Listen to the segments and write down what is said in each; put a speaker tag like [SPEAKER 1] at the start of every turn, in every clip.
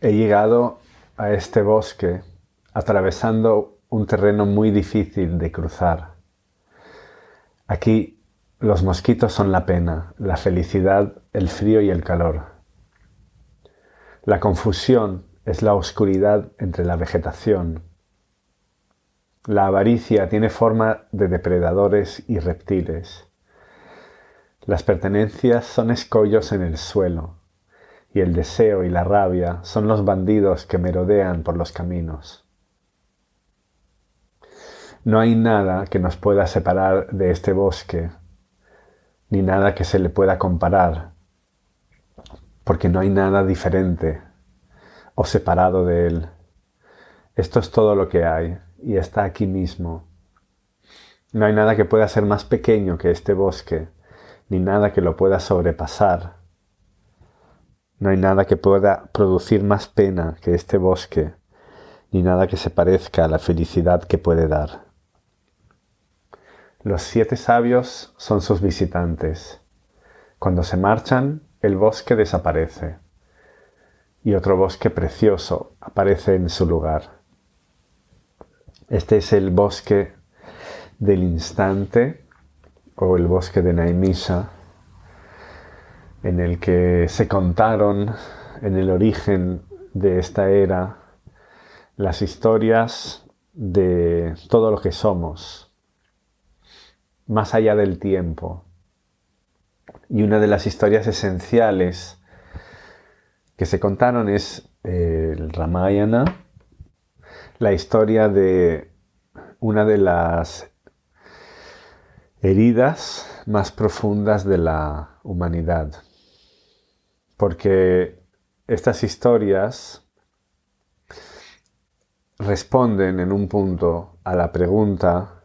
[SPEAKER 1] He llegado a este bosque atravesando un terreno muy difícil de cruzar. Aquí los mosquitos son la pena, la felicidad, el frío y el calor. La confusión es la oscuridad entre la vegetación. La avaricia tiene forma de depredadores y reptiles. Las pertenencias son escollos en el suelo y el deseo y la rabia son los bandidos que merodean por los caminos. No hay nada que nos pueda separar de este bosque, ni nada que se le pueda comparar, porque no hay nada diferente o separado de él. Esto es todo lo que hay y está aquí mismo. No hay nada que pueda ser más pequeño que este bosque, ni nada que lo pueda sobrepasar no hay nada que pueda producir más pena que este bosque, ni nada que se parezca a la felicidad que puede dar. Los siete sabios son sus visitantes. Cuando se marchan, el bosque desaparece y otro bosque precioso aparece en su lugar. Este es el bosque del instante o el bosque de Naimisha en el que se contaron en el origen de esta era las historias de todo lo que somos, más allá del tiempo. Y una de las historias esenciales que se contaron es el Ramayana, la historia de una de las heridas más profundas de la humanidad porque estas historias responden en un punto a la pregunta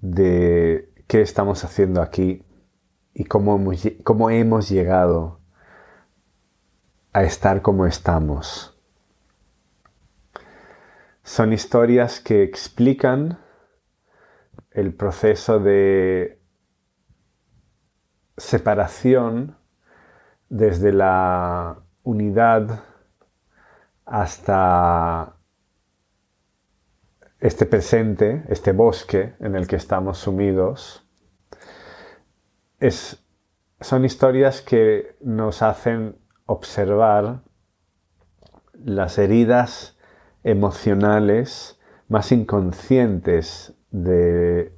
[SPEAKER 1] de qué estamos haciendo aquí y cómo hemos, llegado a estar como estamos. Son historias que explican el proceso de separación desde la unidad hasta este presente, este bosque en el que estamos sumidos, son historias que nos hacen observar las heridas emocionales más inconscientes del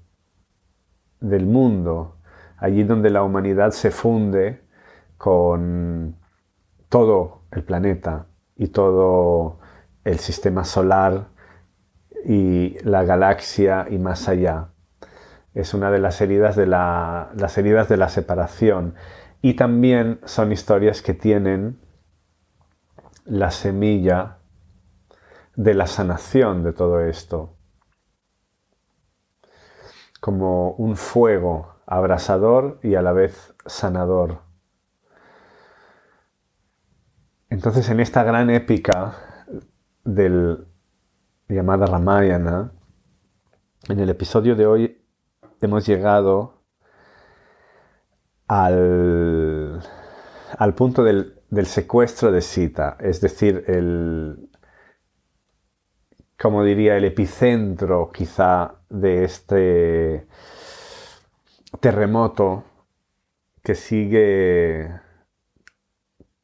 [SPEAKER 1] mundo, allí donde la humanidad se funde con todo el planeta y todo el sistema solar y la galaxia y más allá. Es una de las heridas de la, las heridas de la separación. Y también son historias que tienen la semilla de la sanación de todo esto. Como un fuego abrasador y a la vez sanador. Entonces, en esta gran épica del, llamada Ramayana, en el episodio de hoy hemos llegado al, punto del, secuestro de Sita, es decir, el, como diría, el epicentro quizá de este terremoto que sigue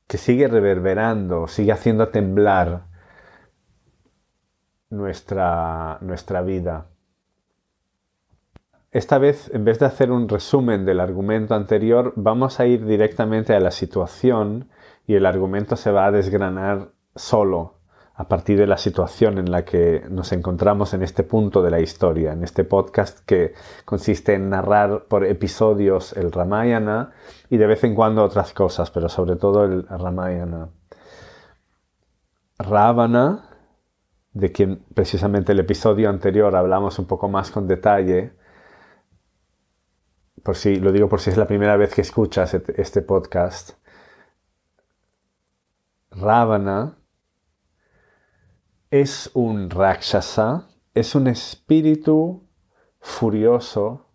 [SPEAKER 1] que sigue reverberando, sigue haciendo temblar nuestra, nuestra vida. Esta vez, en vez de hacer un resumen del argumento anterior, vamos a ir directamente a la situación y el argumento se va a desgranar solo a partir de la situación en la que nos encontramos en este punto de la historia, en este podcast que consiste en narrar por episodios el Ramayana y de vez en cuando otras cosas, pero sobre todo el Ramayana. Ravana, de quien precisamente el episodio anterior hablamos un poco más con detalle, por si lo digo por si es la primera vez que escuchas este podcast. Ravana es un Rakshasa, es un espíritu furioso,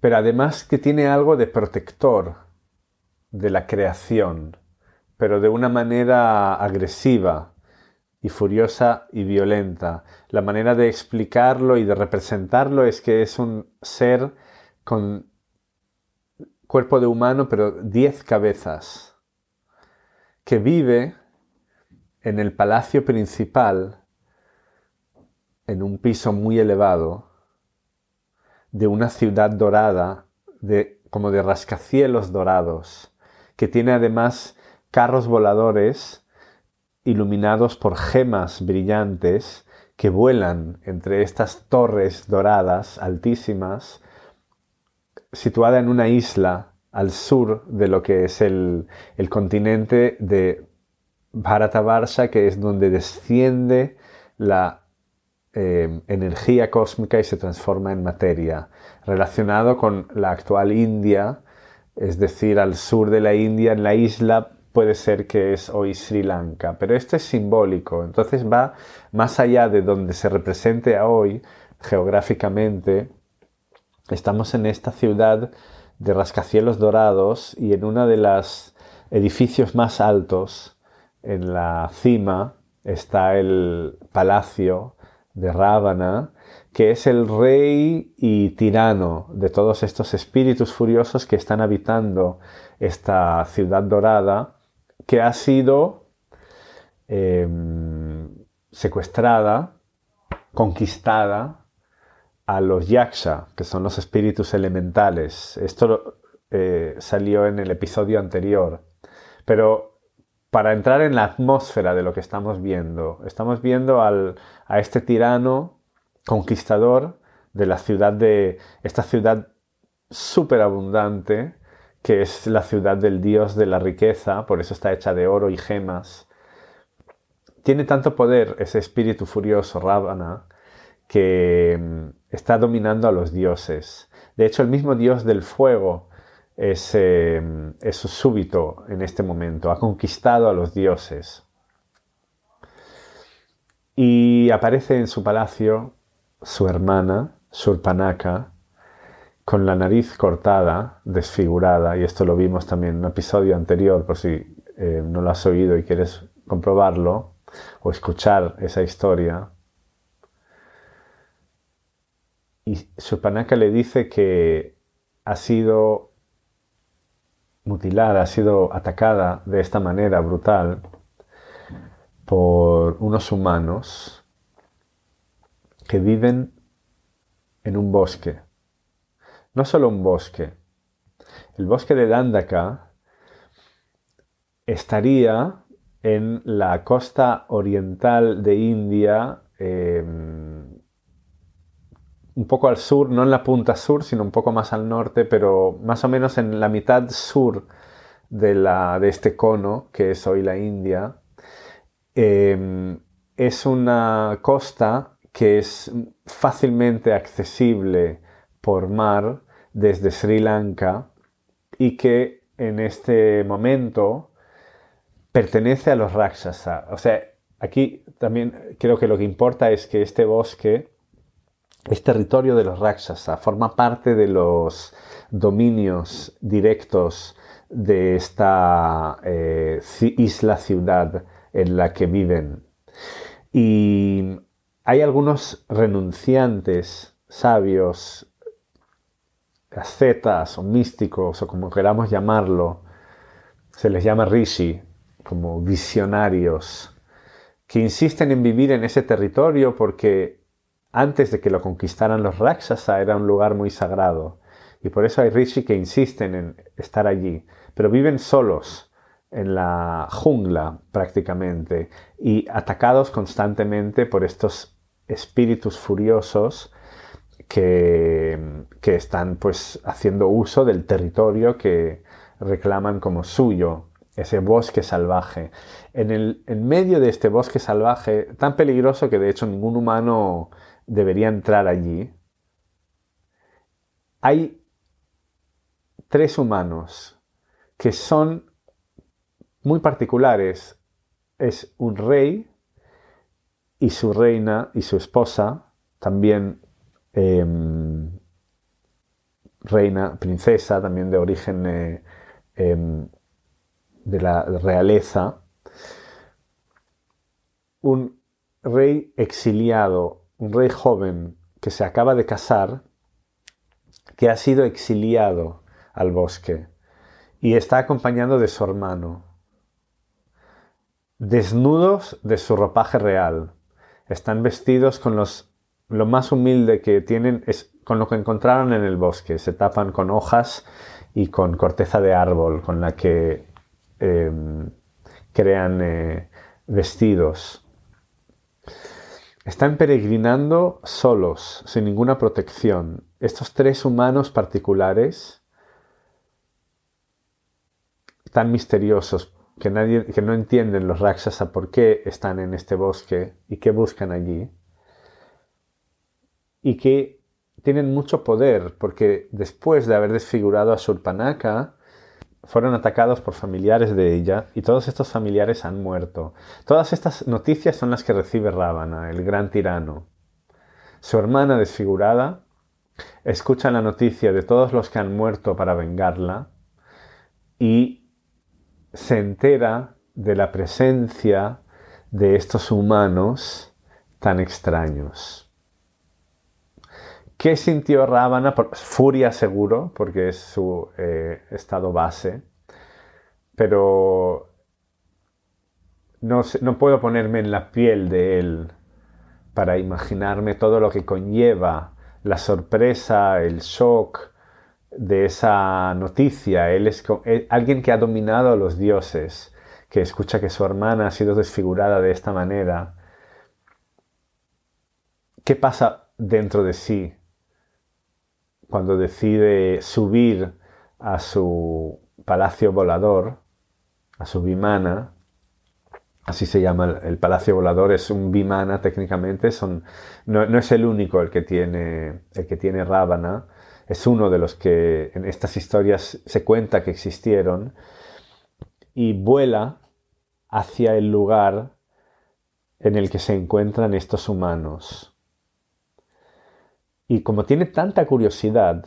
[SPEAKER 1] pero además que tiene algo de protector de la creación, pero de una manera agresiva y furiosa y violenta. La manera de explicarlo y de representarlo es que es un ser con cuerpo de humano, pero diez cabezas, que vive en el palacio principal, en un piso muy elevado, de una ciudad dorada, de, como de rascacielos dorados, que tiene además carros voladores iluminados por gemas brillantes que vuelan entre estas torres doradas altísimas, situada en una isla al sur de lo que es el, continente de Bharatabarsha, que es donde desciende la eh, energía cósmica y se transforma en materia, relacionado con la actual India, es decir, al sur de la India, en la isla puede ser que es hoy Sri Lanka, pero esto es simbólico, entonces va más allá de donde se represente hoy geográficamente. Estamos en esta ciudad de rascacielos dorados y en uno de los edificios más altos, en la cima, está el palacio de Rábana, que es el rey y tirano de todos estos espíritus furiosos que están habitando esta ciudad dorada que ha sido em, secuestrada, conquistada a los yaksha, que son los espíritus elementales. Esto eh, salió en el episodio anterior. Pero para entrar en la atmósfera de lo que estamos viendo, estamos viendo a este tirano conquistador de la ciudad de esta ciudad súper abundante que es la ciudad del dios de la riqueza, por eso está hecha de oro y gemas. Tiene tanto poder ese espíritu furioso, Ravana, que mm, está dominando a los dioses. De hecho, el mismo dios del fuego es, súbito en este momento, ha conquistado a los dioses. Y aparece en su palacio su hermana, Surpanaka, con la nariz cortada, desfigurada, y esto lo vimos también en un episodio anterior, por si eh, no lo has oído y quieres comprobarlo o escuchar esa historia. Y Supanaka le dice que ha sido mutilada, ha sido atacada de esta manera brutal por unos humanos que viven en un bosque no solo un bosque. El bosque de Dandaka estaría en la costa oriental de India, em, un poco al sur, no en la punta sur, sino un poco más al norte, pero más o menos en la mitad sur de, la, de este cono, que es hoy la India. Em, es una costa que es fácilmente accesible por mar desde Sri Lanka y que en este momento pertenece a los Rakshasa. O sea, aquí también creo que lo que importa es que este bosque es territorio de los Rakshasa, forma parte de los dominios directos de esta eh, isla-ciudad en la que viven. Y hay algunos renunciantes sabios ascetas o místicos o como queramos llamarlo, se les llama rishi, como visionarios, que insisten en vivir en ese territorio porque antes de que lo conquistaran los Rakshasa era un lugar muy sagrado. Y por eso hay rishi que insisten en estar allí, pero viven solos en la jungla prácticamente y atacados constantemente por estos espíritus furiosos que, están pues haciendo uso del territorio que reclaman como suyo, ese bosque salvaje. En, el, en medio de este bosque salvaje, tan peligroso que de hecho ningún humano debería entrar allí, hay tres humanos que son muy particulares. Es un rey y su reina y su esposa, también Em, reina, princesa, también de origen eh, em, de la realeza, un rey exiliado, un rey joven que se acaba de casar, que ha sido exiliado al bosque y está acompañado de su hermano, desnudos de su ropaje real. Están vestidos con los, lo más humilde que tienen, es con lo que encontraron en el bosque. Se tapan con hojas y con corteza de árbol con la que em, crean eh, vestidos. Están peregrinando solos, sin ninguna protección. Estos tres humanos particulares, tan misteriosos, que, nadie, que no entienden los Rakshasa por qué están en este bosque y qué buscan allí, y que tienen mucho poder, porque después de haber desfigurado a Surpanaka, fueron atacados por familiares de ella y todos estos familiares han muerto. Todas estas noticias son las que recibe Rábana, el gran tirano. Su hermana desfigurada escucha la noticia de todos los que han muerto para vengarla y se entera de la presencia de estos humanos tan extraños. ¿Qué sintió Rábana? Furia seguro, porque es su eh, estado base. Pero no, no puedo ponerme en la piel de él para imaginarme todo lo que conlleva la sorpresa, el shock de esa noticia. Él es eh, alguien que ha dominado a los dioses, que escucha que su hermana ha sido desfigurada de esta manera. ¿Qué pasa dentro de sí? Cuando decide subir a su palacio volador, a su vimana, así se llama el, palacio volador, es un vimana técnicamente, son, no, es el único el que tiene, el que tiene Rábana, es uno de los que en estas historias se cuenta que existieron, y vuela hacia el lugar en el que se encuentran estos humanos. Y como tiene tanta curiosidad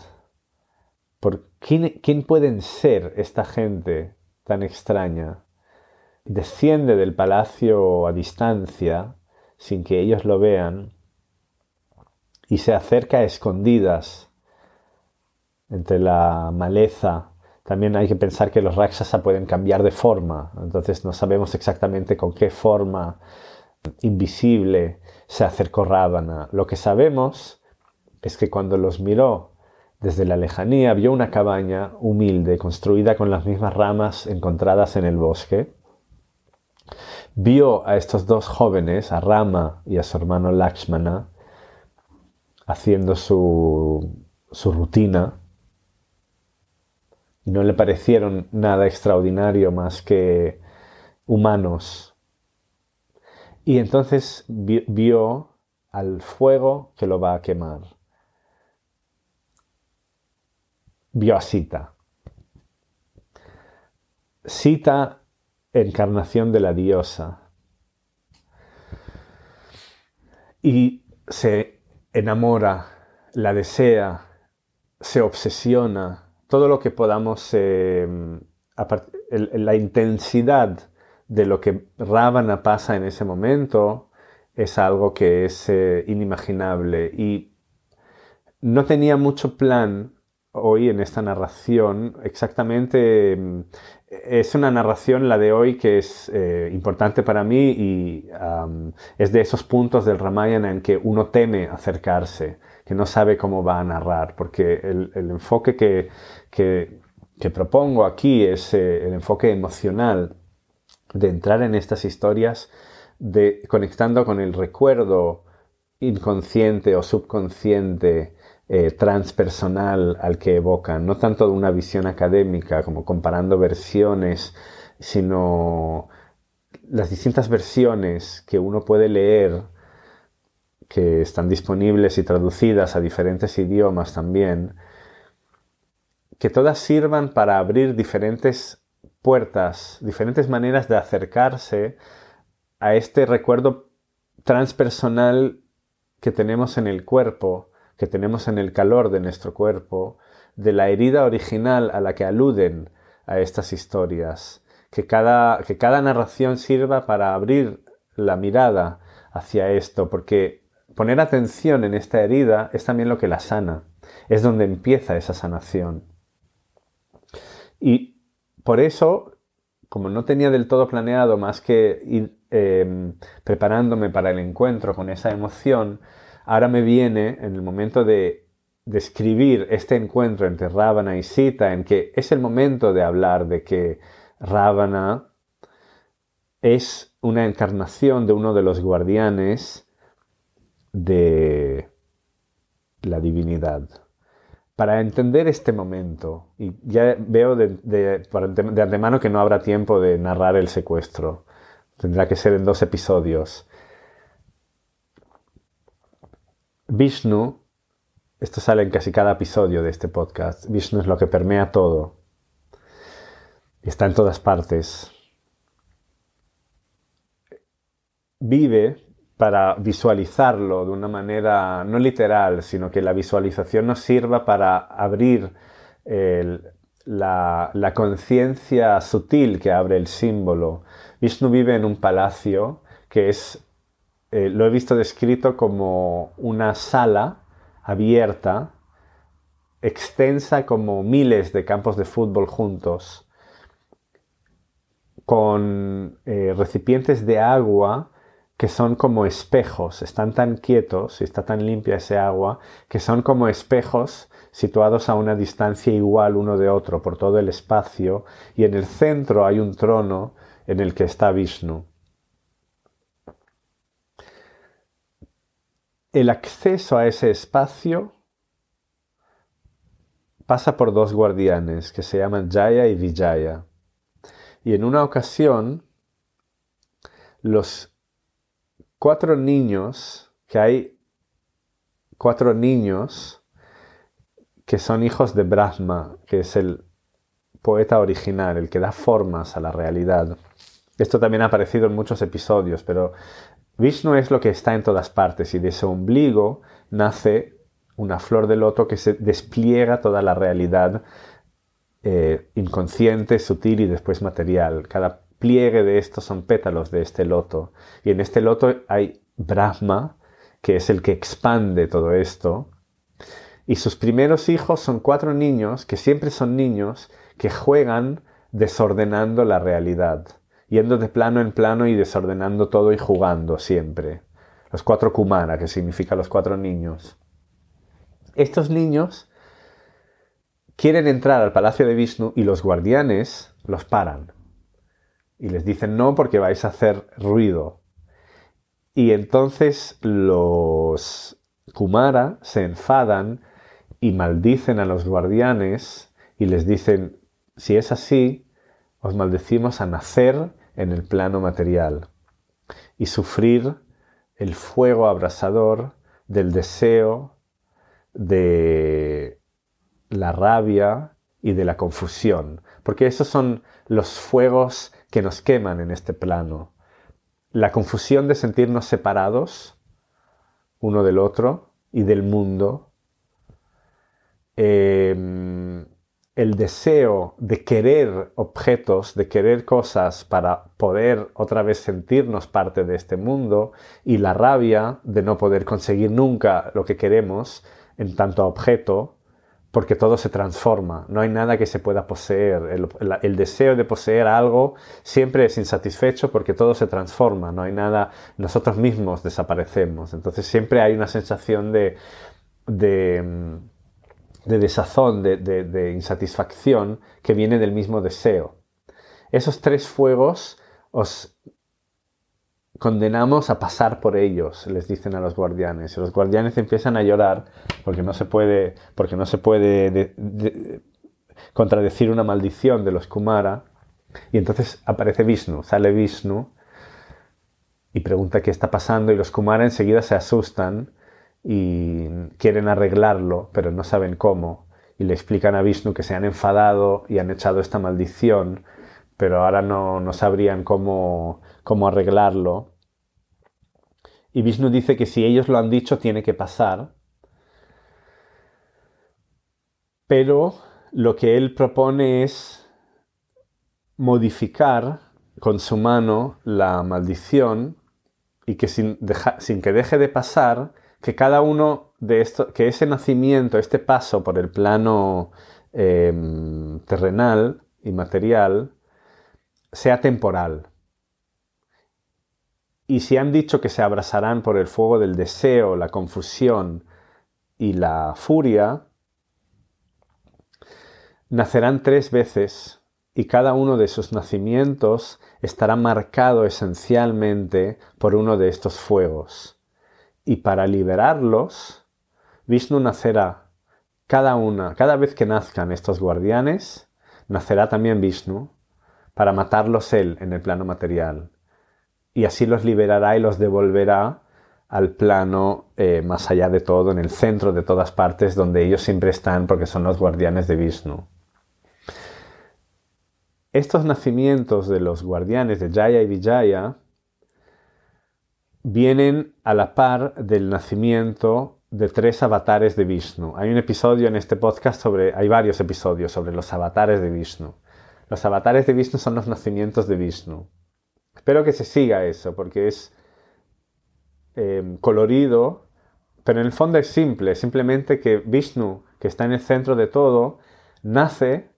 [SPEAKER 1] por quién, quién pueden ser esta gente tan extraña, desciende del palacio a distancia, sin que ellos lo vean, y se acerca a escondidas entre la maleza. También hay que pensar que los Rakshasa pueden cambiar de forma, entonces no sabemos exactamente con qué forma invisible se acercó Ravana. Lo que sabemos es que cuando los miró desde la lejanía vio una cabaña humilde construida con las mismas ramas encontradas en el bosque. Vio a estos dos jóvenes, a Rama y a su hermano Lakshmana, haciendo su, su rutina y no le parecieron nada extraordinario más que humanos. Y entonces vio al fuego que lo va a quemar vio a Sita. Sita, encarnación de la diosa. Y se enamora, la desea, se obsesiona, todo lo que podamos, eh, la intensidad de lo que Ravana pasa en ese momento es algo que es eh, inimaginable y no tenía mucho plan hoy en esta narración. Exactamente, mm, es una narración, la de hoy, que es eh, importante para mí y es de esos puntos del Ramayana en que uno teme acercarse, que no sabe cómo va a narrar, porque el, enfoque que, que, propongo aquí es eh, el enfoque emocional de entrar en estas historias, de, conectando con el recuerdo inconsciente o subconsciente eh, transpersonal al que evocan, no tanto de una visión académica como comparando versiones, sino las distintas versiones que uno puede leer, que están disponibles y traducidas a diferentes idiomas también, que todas sirvan para abrir diferentes puertas, diferentes maneras de acercarse a este recuerdo transpersonal que tenemos en el cuerpo que tenemos en el calor de nuestro cuerpo, de la herida original a la que aluden a estas historias, que cada, que cada narración sirva para abrir la mirada hacia esto, porque poner atención en esta herida es también lo que la sana, es donde empieza esa sanación. Y por eso, como no tenía del todo planeado más que ir em, preparándome para el encuentro con esa emoción, ahora me viene en el momento de describir este encuentro entre Ravana y Sita, en que es el momento de hablar de que Ravana es una encarnación de uno de los guardianes de la divinidad. Para entender este momento, y ya veo de, de, antemano que no habrá tiempo de narrar el secuestro, tendrá que ser en dos episodios. Vishnu, esto sale en casi cada episodio de este podcast, Vishnu es lo que permea todo, está en todas partes. Vive para visualizarlo de una manera no literal, sino que la visualización nos sirva para abrir la, conciencia sutil que abre el símbolo. Vishnu vive en un palacio que es, eh, lo he visto descrito como una sala abierta, extensa como miles de campos de fútbol juntos, con eh, recipientes de agua que son como espejos, están tan quietos y está tan limpia ese agua, que son como espejos situados a una distancia igual uno de otro por todo el espacio, y en el centro hay un trono en el que está Vishnu. El acceso a ese espacio pasa por dos guardianes que se llaman Jaya y Vijaya. Y en una ocasión, los cuatro niños, que hay cuatro niños que son hijos de Brahma, que es el poeta original, el que da formas a la realidad. Esto también ha aparecido en muchos episodios, pero Vishnu es lo que está en todas partes y de ese ombligo nace una flor de loto que se despliega toda la realidad eh, inconsciente, sutil y después material. Cada pliegue de estos son pétalos de este loto. Y en este loto hay Brahma, que es el que expande todo esto. Y sus primeros hijos son cuatro niños, que siempre son niños, que juegan desordenando la realidad, yendo de plano en plano y desordenando todo y jugando siempre. Los cuatro Kumara, que significa los cuatro niños. Estos niños quieren entrar al palacio de Vishnu y los guardianes los paran y les dicen no porque vais a hacer ruido. Y entonces los Kumara se enfadan y maldicen a los guardianes y les dicen, si es así, os maldecimos a nacer en el plano material y sufrir el fuego abrasador del deseo, de la rabia y de la confusión, porque esos son los fuegos que nos queman en este plano. La confusión de sentirnos separados uno del otro y del mundo. Em, el deseo de querer objetos, de querer cosas para poder otra vez sentirnos parte de este mundo y la rabia de no poder conseguir nunca lo que queremos en tanto objeto porque todo se transforma, no hay nada que se pueda poseer. El, deseo de poseer algo siempre es insatisfecho porque todo se transforma, no hay nada, nosotros mismos desaparecemos. Entonces siempre hay una sensación de, de, desazón, de, de insatisfacción que viene del mismo deseo. Esos tres fuegos os condenamos a pasar por ellos, les dicen a los guardianes. Y los guardianes empiezan a llorar porque no se puede, porque no se puede contradecir una maldición de los Kumara. Y entonces aparece Vishnu, sale Vishnu y pregunta qué está pasando y los Kumara enseguida se asustan y quieren arreglarlo, pero no saben cómo. Y le explican a Vishnu que se han enfadado y han echado esta maldición, pero ahora no, no sabrían cómo, cómo arreglarlo. Y Vishnu dice que si ellos lo han dicho, tiene que pasar. Pero lo que él propone es modificar con su mano la maldición y que sin, sin que deje de pasar, que cada uno de estos, que ese nacimiento, este paso por el plano em, terrenal y material, sea temporal. Y si han dicho que se abrazarán por el fuego del deseo, la confusión y la furia, nacerán tres veces y cada uno de sus nacimientos estará marcado esencialmente por uno de estos fuegos. Y para liberarlos, Vishnu nacerá cada una, cada vez que nazcan estos guardianes, nacerá también Vishnu para matarlos él en el plano material y así los liberará y los devolverá al plano eh, más allá de todo, en el centro de todas partes, donde ellos siempre están porque son los guardianes de Vishnu. Estos nacimientos de los guardianes de Jaya y Vijaya vienen a la par del nacimiento de tres avatares de Vishnu. Hay un episodio en este podcast sobre, hay varios episodios sobre los avatares de Vishnu. Los avatares de Vishnu son los nacimientos de Vishnu. Espero que se siga eso, porque es eh, colorido, pero en el fondo es simple, simplemente que Vishnu, que está en el centro de todo, nace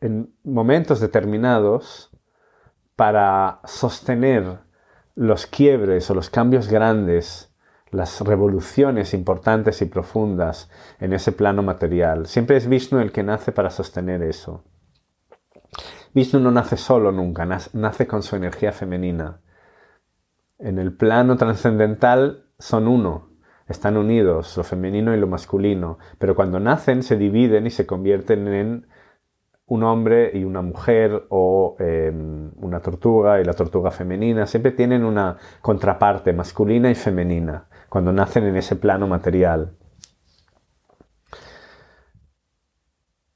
[SPEAKER 1] en momentos determinados para sostener los quiebres o los cambios grandes, las revoluciones importantes y profundas en ese plano material. Siempre es Vishnu el que nace para sostener eso. Vishnu no nace solo nunca, nace con su energía femenina. En el plano trascendental son uno, están unidos, lo femenino y lo masculino, pero cuando nacen se dividen y se convierten en un hombre y una mujer o em, una tortuga y la tortuga femenina, siempre tienen una contraparte masculina y femenina cuando nacen en ese plano material.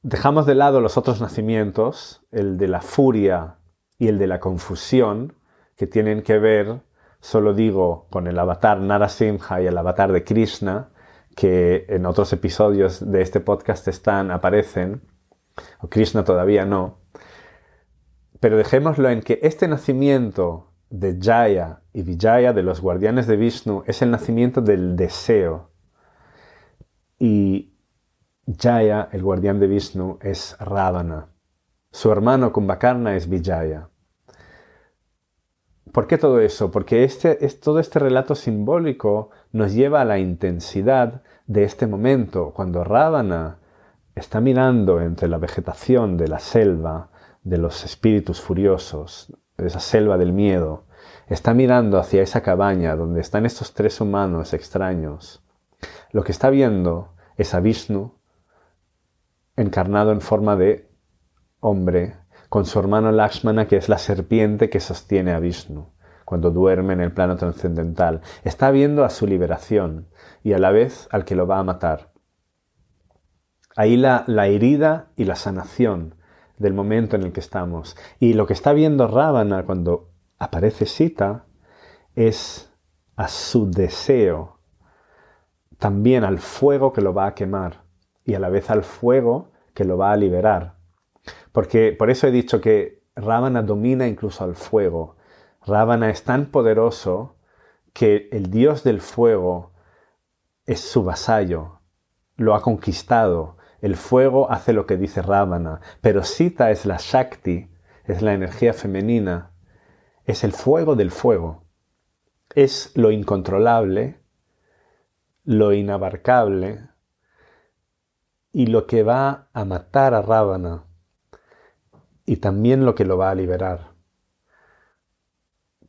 [SPEAKER 1] Dejamos de lado los otros nacimientos, el de la furia y el de la confusión, que tienen que ver, solo digo, con el avatar Narasimha y el avatar de Krishna, que en otros episodios de este podcast están, aparecen, o Krishna todavía no. Pero dejémoslo en que este nacimiento de Jaya y Vijaya, de los guardianes de Vishnu, es el nacimiento del deseo. Y Jaya, el guardián de Vishnu, es Ravana. Su hermano Kumbhakarna es Vijaya. ¿Por qué todo eso? Porque este, es, todo este relato simbólico nos lleva a la intensidad de este momento, cuando Ravana está mirando entre la vegetación de la selva, de los espíritus furiosos, de esa selva del miedo, está mirando hacia esa cabaña donde están estos tres humanos extraños. Lo que está viendo es a Vishnu encarnado en forma de hombre, con su hermano Lakshmana, que es la serpiente que sostiene a Vishnu cuando duerme en el plano trascendental. Está viendo a su liberación y a la vez al que lo va a matar. Ahí la, la herida y la sanación del momento en el que estamos. Y lo que está viendo Ravana cuando aparece Sita es a su deseo, también al fuego que lo va a quemar y a la vez al fuego que lo va a liberar. Porque por eso he dicho que Ravana domina incluso al fuego. Ravana es tan poderoso que el dios del fuego es su vasallo, lo ha conquistado. El fuego hace lo que dice Ravana, pero Sita es la Shakti, es la energía femenina, es el fuego del fuego. Es lo incontrolable, lo inabarcable, y lo que va a matar a Ravana y también lo que lo va a liberar.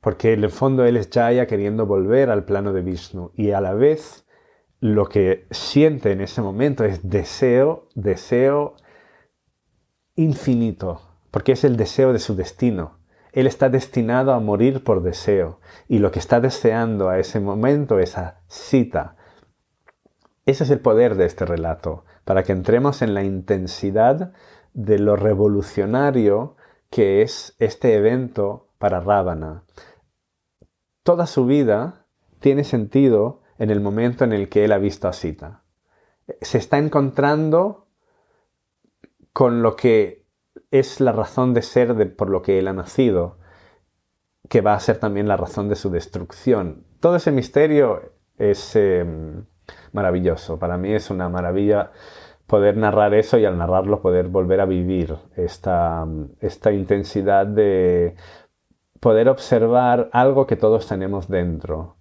[SPEAKER 1] Porque en el fondo él es Jaya queriendo volver al plano de Vishnu y a la vez lo que siente en ese momento es deseo, deseo infinito, porque es el deseo de su destino. Él está destinado a morir por deseo y lo que está deseando a ese momento es a Sita. Ese es el poder de este relato para que entremos en la intensidad de lo revolucionario que es este evento para Ravana. Toda su vida tiene sentido en el momento en el que él ha visto a Sita. Se está encontrando con lo que es la razón de ser de, por lo que Él ha nacido, que va a ser también la razón de su destrucción. Todo ese misterio es em, maravilloso. Para mí es una maravilla poder narrar eso y al narrarlo poder volver a vivir esta, esta intensidad de poder observar algo que todos tenemos dentro,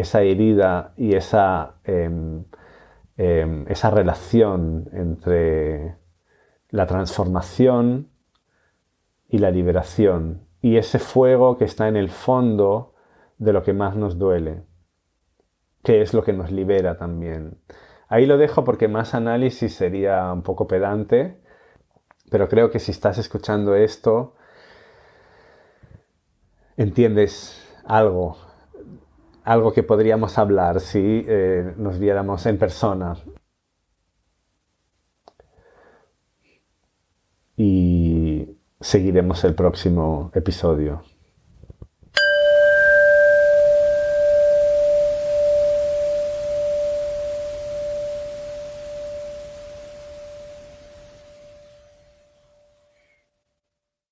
[SPEAKER 1] esa herida y esa, em, em, esa relación entre la transformación y la liberación y ese fuego que está en el fondo de lo que más nos duele, que es lo que nos libera también. Ahí lo dejo porque más análisis sería un poco pedante, pero creo que si estás escuchando esto, entiendes algo, algo que podríamos hablar si eh, nos viéramos en persona. Y seguiremos el próximo episodio.